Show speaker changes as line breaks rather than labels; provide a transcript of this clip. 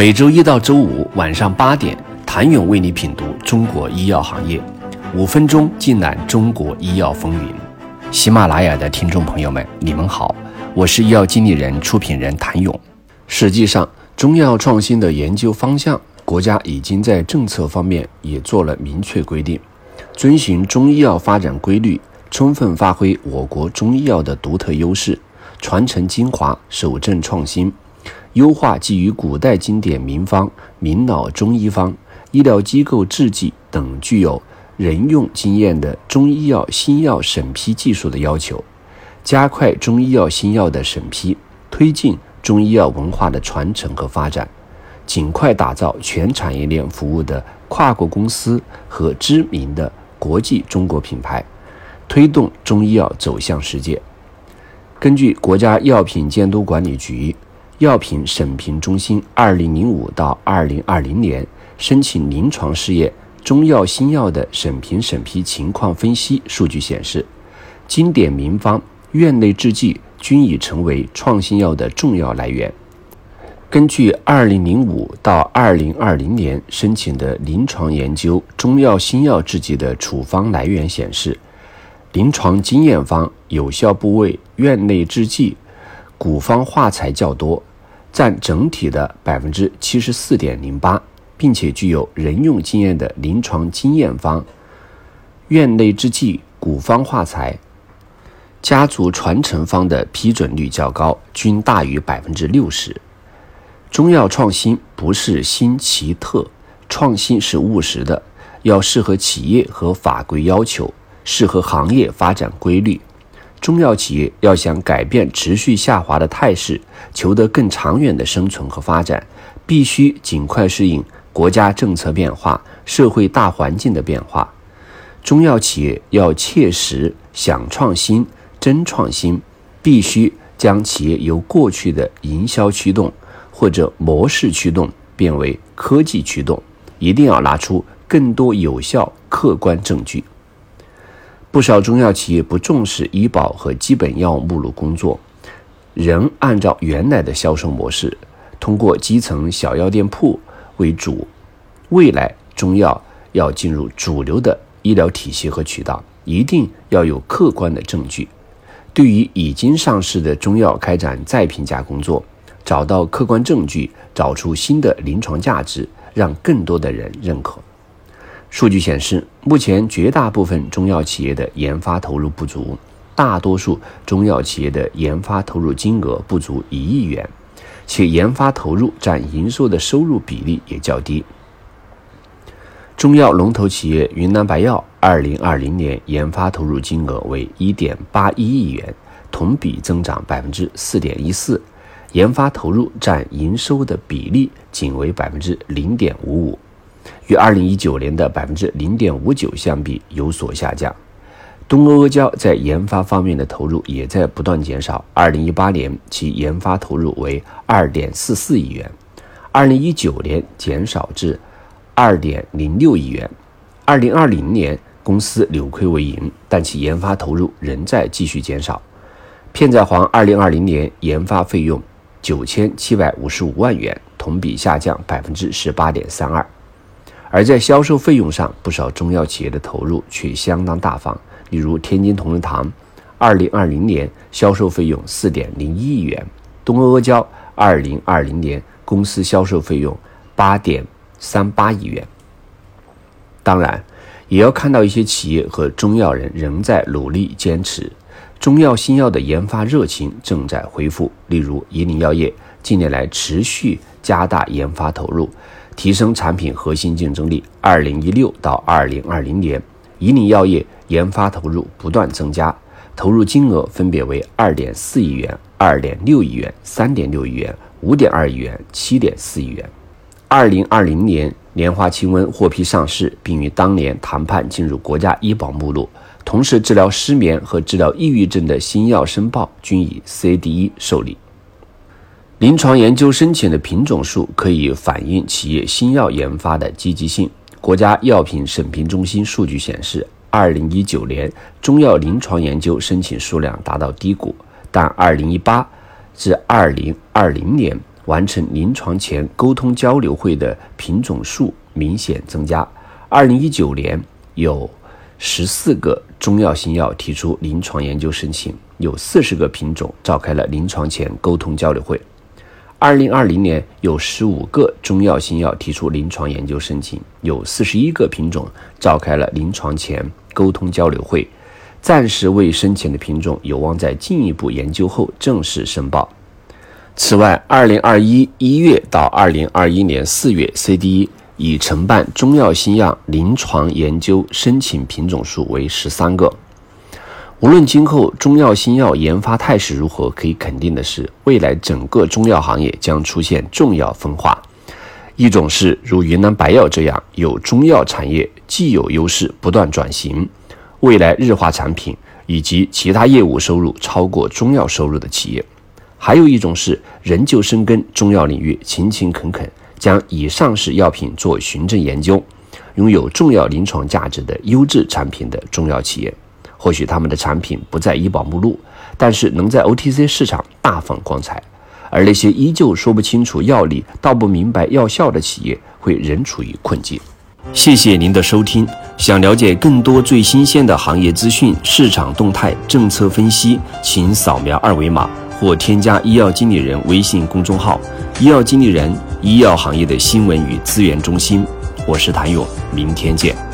每周一到周五晚上八点，谭勇为你品读中国医药行业，五分钟尽览中国医药风云。喜马拉雅的听众朋友们，你们好，我是医药经理人、出品人谭勇。实际上，中药创新的研究方向，国家已经在政策方面也做了明确规定，遵循中医药发展规律，充分发挥我国中医药的独特优势，传承精华，守正创新。优化基于古代经典名方、名老中医方、医疗机构制剂等具有人用经验的中医药新药审批技术的要求，加快中医药新药的审批，推进中医药文化的传承和发展，尽快打造全产业链服务的跨国公司和知名的国际中国品牌，推动中医药走向世界。根据国家药品监督管理局。药品审评中心二零零五到二零二零年申请临床试验中药新药的审评审批情况分析数据显示，经典名方、院内制剂均已成为创新药的重要来源。根据二零零五到二零二零年申请的临床研究中药新药制剂的处方来源显示，临床经验方、有效部位、院内制剂、古方化材较多。占整体的百分之七十四点零八，并且具有人用经验的临床经验方、院内制剂、古方化材、家族传承方的批准率较高，均大于百分之六十。中药创新不是新奇特，创新是务实的，要适合企业和法规要求，适合行业发展规律。中药企业要想改变持续下滑的态势，求得更长远的生存和发展，必须尽快适应国家政策变化、社会大环境的变化。中药企业要切实想创新、真创新，必须将企业由过去的营销驱动或者模式驱动变为科技驱动，一定要拿出更多有效、客观证据。不少中药企业不重视医保和基本药物目录工作，仍按照原来的销售模式，通过基层小药店铺为主。未来中药要进入主流的医疗体系和渠道，一定要有客观的证据。对于已经上市的中药开展再评价工作，找到客观证据，找出新的临床价值，让更多的人认可。数据显示，目前绝大部分中药企业的研发投入不足，大多数中药企业的研发投入金额不足一亿元，且研发投入占营收的收入比例也较低。中药龙头企业云南白药，二零二零年研发投入金额为一点八一亿元，同比增长百分之四点一四，研发投入占营收的比例仅为百分之零点五五。与二零一九年的百分之零点五九相比有所下降。东阿阿胶在研发方面的投入也在不断减少。二零一八年其研发投入为二点四四亿元，二零一九年减少至二点零六亿元。二零二零年公司扭亏为盈，但其研发投入仍在继续减少。片仔癀二零二零年研发费用九千七百五十五万元，同比下降百分之十八点三二。而在销售费用上，不少中药企业的投入却相当大方。例如，天津同仁堂，二零二零年销售费用四点零一亿元；东阿阿胶，二零二零年公司销售费用八点三八亿元。当然，也要看到一些企业和中药人仍在努力坚持，中药新药的研发热情正在恢复。例如，宜林药业近年来持续加大研发投入。提升产品核心竞争力。二零一六到二零二零年，宜林药业研发投入不断增加，投入金额分别为二点四亿元、二点六亿元、三点六亿元、五点二亿元、七点四亿元。二零二零年，莲花清瘟获批上市，并于当年谈判进入国家医保目录。同时，治疗失眠和治疗抑郁症的新药申报均以 CDE 受理。临床研究申请的品种数可以反映企业新药研发的积极性。国家药品审评中心数据显示，二零一九年中药临床研究申请数量达到低谷，但二零一八至二零二零年完成临床前沟通交流会的品种数明显增加。二零一九年有十四个中药新药提出临床研究申请，有四十个品种召开了临床前沟通交流会。二零二零年有十五个中药新药提出临床研究申请，有四十一个品种召开了临床前沟通交流会。暂时未申请的品种有望在进一步研究后正式申报。此外，二零二一一月到二零二一年四月，CDE 已承办中药新药临床研究申请品种数为十三个。无论今后中药新药研发态势如何，可以肯定的是，未来整个中药行业将出现重要分化。一种是如云南白药这样有中药产业既有优势不断转型，未来日化产品以及其他业务收入超过中药收入的企业；还有一种是仍旧深耕中药领域，勤勤恳恳将已上市药品做循证研究，拥有重要临床价值的优质产品的中药企业。或许他们的产品不在医保目录，但是能在 OTC 市场大放光彩；而那些依旧说不清楚药理、道不明白药效的企业，会仍处于困境。谢谢您的收听。想了解更多最新鲜的行业资讯、市场动态、政策分析，请扫描二维码或添加医药经理人微信公众号“医药经理人”——医药行业的新闻与资源中心。我是谭勇，明天见。